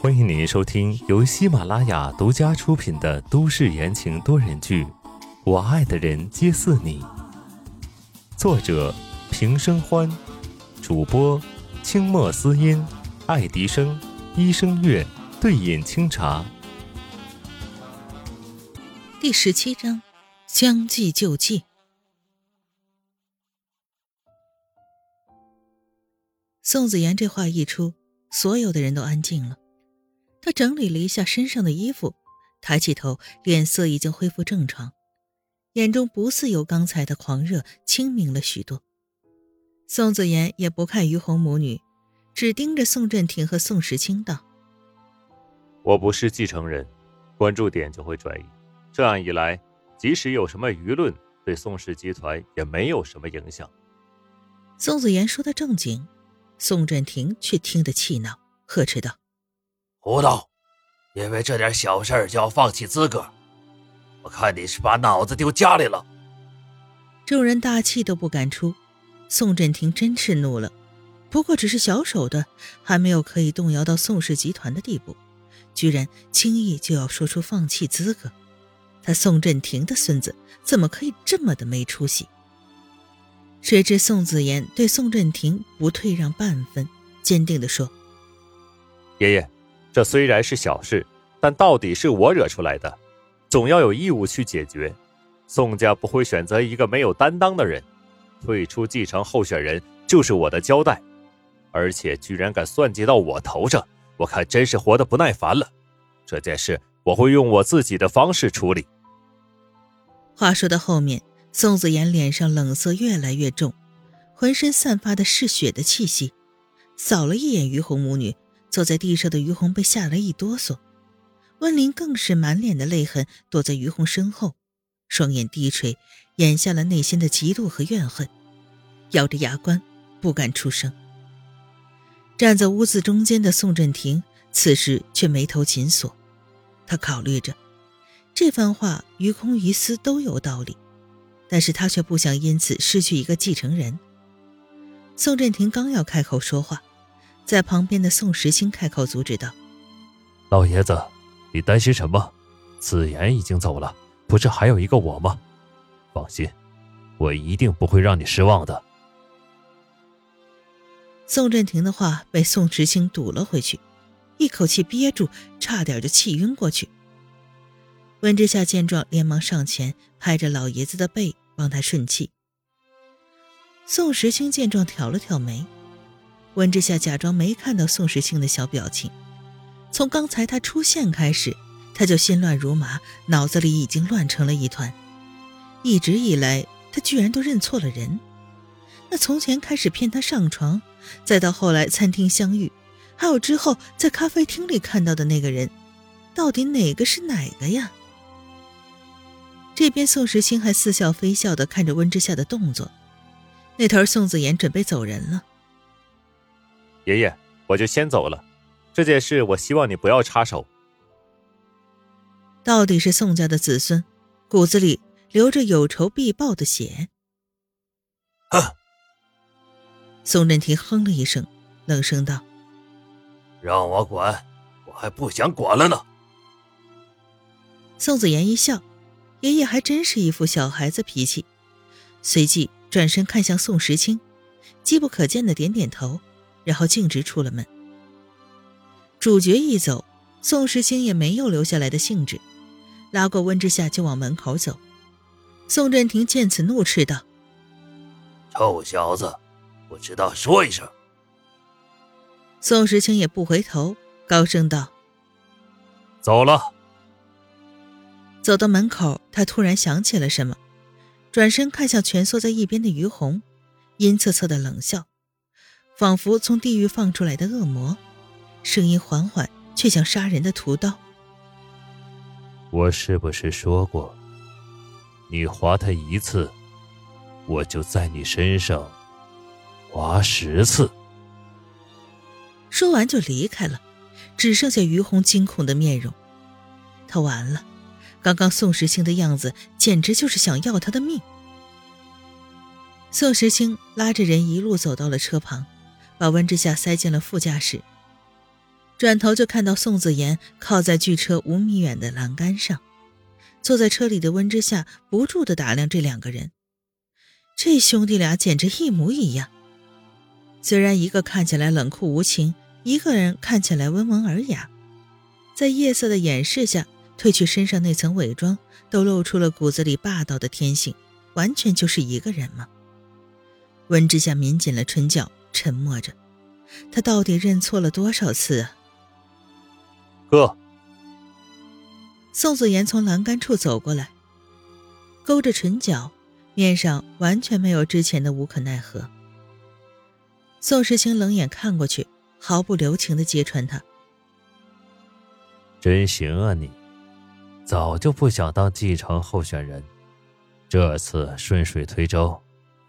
欢迎您收听由喜马拉雅独家出品的都市言情多人剧《我爱的人皆似你》，作者平生欢，主播清墨思音、爱迪生、一生月、对饮清茶。第十七章，将计就计。宋子言这话一出，所有的人都安静了。他整理了一下身上的衣服，抬起头，脸色已经恢复正常，眼中不似有刚才的狂热，清明了许多。宋子妍也不看于红母女，只盯着宋振庭和宋时清道：“我不是继承人，关注点就会转移。这样一来，即使有什么舆论，对宋氏集团也没有什么影响。”宋子妍说的正经。宋振庭却听得气恼，呵斥道：“胡闹！因为这点小事就要放弃资格？我看你是把脑子丢家里了。”众人大气都不敢出。宋振庭真是怒了，不过只是小手段，还没有可以动摇到宋氏集团的地步，居然轻易就要说出放弃资格。他宋振庭的孙子怎么可以这么的没出息？谁知宋子言对宋振庭不退让半分，坚定地说：“爷爷，这虽然是小事，但到底是我惹出来的，总要有义务去解决。宋家不会选择一个没有担当的人，退出继承候选人就是我的交代。而且居然敢算计到我头上，我看真是活得不耐烦了。这件事我会用我自己的方式处理。”话说到后面。宋子言脸上冷色越来越重，浑身散发的是血的气息，扫了一眼于红母女，坐在地上的于红被吓了一哆嗦，温林更是满脸的泪痕，躲在于红身后，双眼低垂，掩下了内心的嫉妒和怨恨，咬着牙关不敢出声。站在屋子中间的宋振廷此时却眉头紧锁，他考虑着，这番话于空于私都有道理。但是他却不想因此失去一个继承人。宋振廷刚要开口说话，在旁边的宋时清开口阻止道：“老爷子，你担心什么？子言已经走了，不是还有一个我吗？放心，我一定不会让你失望的。”宋振廷的话被宋时清堵了回去，一口气憋住，差点就气晕过去。温之夏见状，连忙上前拍着老爷子的背，帮他顺气。宋时清见状，挑了挑眉。温之夏假装没看到宋时清的小表情。从刚才他出现开始，他就心乱如麻，脑子里已经乱成了一团。一直以来，他居然都认错了人。那从前开始骗他上床，再到后来餐厅相遇，还有之后在咖啡厅里看到的那个人，到底哪个是哪个呀？这边宋时清还似笑非笑的看着温之夏的动作，那头宋子言准备走人了。爷爷，我就先走了，这件事我希望你不要插手。到底是宋家的子孙，骨子里流着有仇必报的血。哼！宋振庭哼了一声，冷声道：“让我管，我还不想管了呢。”宋子言一笑。爷爷还真是一副小孩子脾气，随即转身看向宋时清，机不可见的点点头，然后径直出了门。主角一走，宋时清也没有留下来的兴致，拉过温之夏就往门口走。宋振庭见此怒斥道：“臭小子，不知道说一声。”宋时清也不回头，高声道：“走了。”走到门口，他突然想起了什么，转身看向蜷缩在一边的于红，阴恻恻的冷笑，仿佛从地狱放出来的恶魔，声音缓缓却像杀人的屠刀。我是不是说过，你划他一次，我就在你身上划十次？说完就离开了，只剩下于红惊恐的面容，他完了。刚刚宋时清的样子，简直就是想要他的命。宋时清拉着人一路走到了车旁，把温之夏塞进了副驾驶，转头就看到宋子妍靠在距车五米远的栏杆上，坐在车里的温之夏不住地打量这两个人。这兄弟俩简直一模一样。虽然一个看起来冷酷无情，一个人看起来温文尔雅，在夜色的掩饰下，褪去身上那层伪装，都露出了骨子里霸道的天性，完全就是一个人吗？温之夏抿紧了唇角，沉默着。他到底认错了多少次啊？哥，宋子妍从栏杆处走过来，勾着唇角，面上完全没有之前的无可奈何。宋时清冷眼看过去，毫不留情的揭穿他：“真行啊你！早就不想当继承候选人，这次顺水推舟，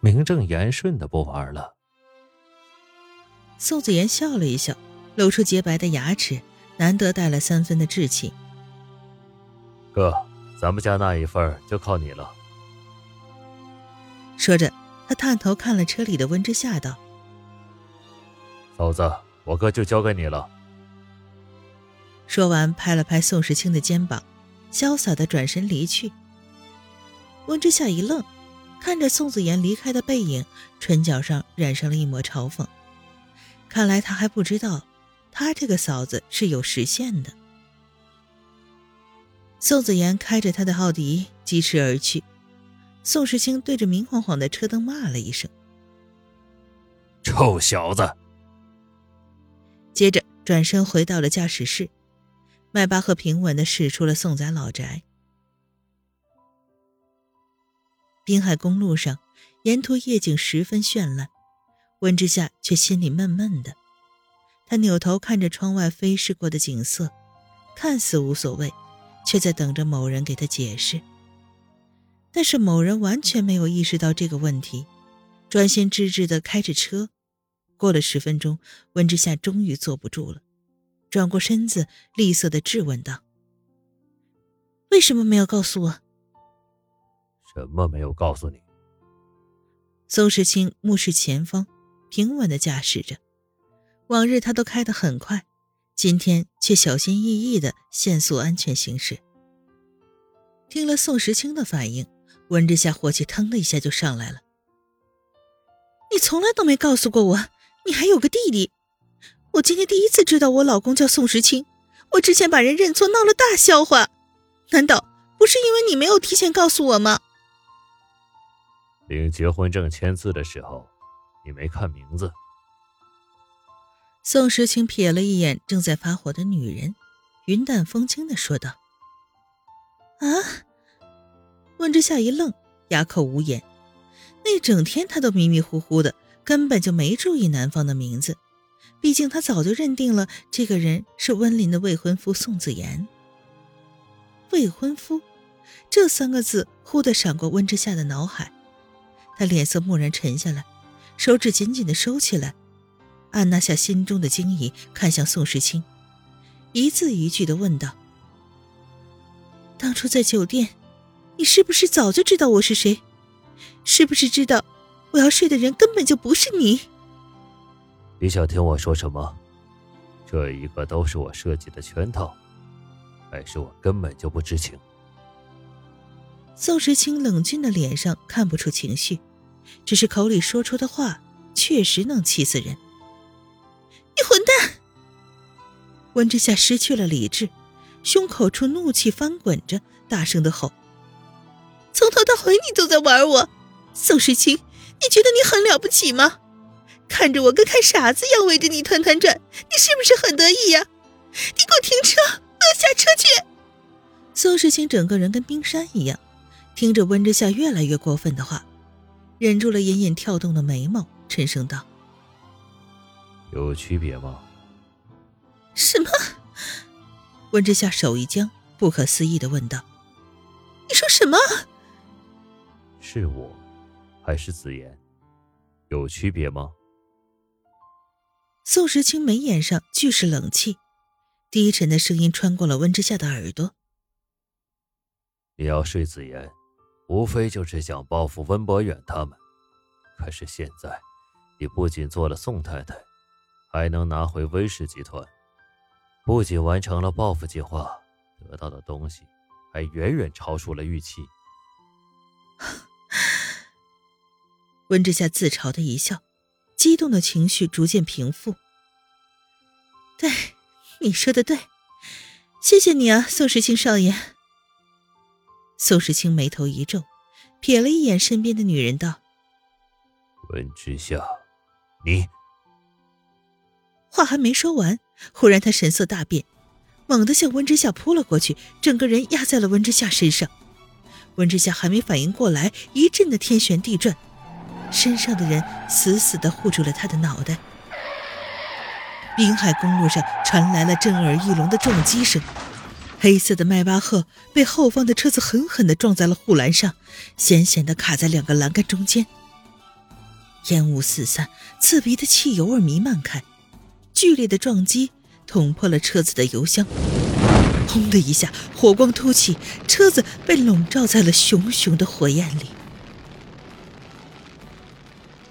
名正言顺的不玩了。”宋子妍笑了一笑，露出洁白的牙齿，难得带了三分的志气。哥，咱们家那一份就靠你了。说着，他探头看了车里的温之夏，道。嫂子，我哥就交给你了。说完，拍了拍宋时清的肩膀，潇洒的转身离去。温之夏一愣，看着宋子妍离开的背影，唇角上染上了一抹嘲讽。看来他还不知道，他这个嫂子是有实现的。宋子妍开着他的奥迪疾驰而去，宋时清对着明晃晃的车灯骂了一声：“臭小子！”接着转身回到了驾驶室，迈巴赫平稳的驶出了宋家老宅。滨海公路上，沿途夜景十分绚烂，温之夏却心里闷闷的。他扭头看着窗外飞逝过的景色，看似无所谓，却在等着某人给他解释。但是某人完全没有意识到这个问题，专心致志的开着车。过了十分钟，温之夏终于坐不住了，转过身子，厉色的质问道：“为什么没有告诉我？”“什么没有告诉你？”宋时清目视前方，平稳的驾驶着。往日他都开得很快，今天却小心翼翼的限速安全行驶。听了宋时清的反应，温之夏火气腾的一下就上来了：“你从来都没告诉过我。”你还有个弟弟，我今天第一次知道我老公叫宋时清。我之前把人认错闹了大笑话，难道不是因为你没有提前告诉我吗？领结婚证签字的时候，你没看名字。宋时清瞥了一眼正在发火的女人，云淡风轻的说道：“啊！”温之夏一愣，哑口无言。那整天他都迷迷糊糊的。根本就没注意男方的名字，毕竟他早就认定了这个人是温林的未婚夫宋子言。未婚夫，这三个字忽地闪过温之夏的脑海，他脸色蓦然沉下来，手指紧紧地收起来，按捺下心中的惊疑，看向宋时清，一字一句地问道：“当初在酒店，你是不是早就知道我是谁？是不是知道？”我要睡的人根本就不是你。你想听我说什么？这一个都是我设计的圈套，还是我根本就不知情？宋时清冷峻的脸上看不出情绪，只是口里说出的话确实能气死人。你混蛋！温之夏失去了理智，胸口处怒气翻滚着，大声的吼：“从头到尾你都在玩我，宋时清！”你觉得你很了不起吗？看着我跟看傻子一样围着你团团转，你是不是很得意呀？你给我停车！我要下车去！宋世清整个人跟冰山一样，听着温之夏越来越过分的话，忍住了隐隐跳动的眉毛，沉声道：“有区别吗？”什么？温之夏手一僵，不可思议的问道：“你说什么？”是我。还是子言，有区别吗？宋时清眉眼上俱是冷气，低沉的声音穿过了温之夏的耳朵：“你要睡子言，无非就是想报复温博远他们。可是现在，你不仅做了宋太太，还能拿回温氏集团，不仅完成了报复计划，得到的东西还远远超出了预期。温之夏自嘲的一笑，激动的情绪逐渐平复。对，你说的对，谢谢你啊，宋时清少爷。宋时清眉头一皱，瞥了一眼身边的女人，道：“温之夏，你……”话还没说完，忽然他神色大变，猛地向温之夏扑了过去，整个人压在了温之夏身上。温之夏还没反应过来，一阵的天旋地转。身上的人死死地护住了他的脑袋。滨海公路上传来了震耳欲聋的撞击声，黑色的迈巴赫被后方的车子狠狠地撞在了护栏上，险险地卡在两个栏杆中间。烟雾四散，刺鼻的汽油味弥漫开，剧烈的撞击捅破了车子的油箱。轰的一下，火光突起，车子被笼罩在了熊熊的火焰里。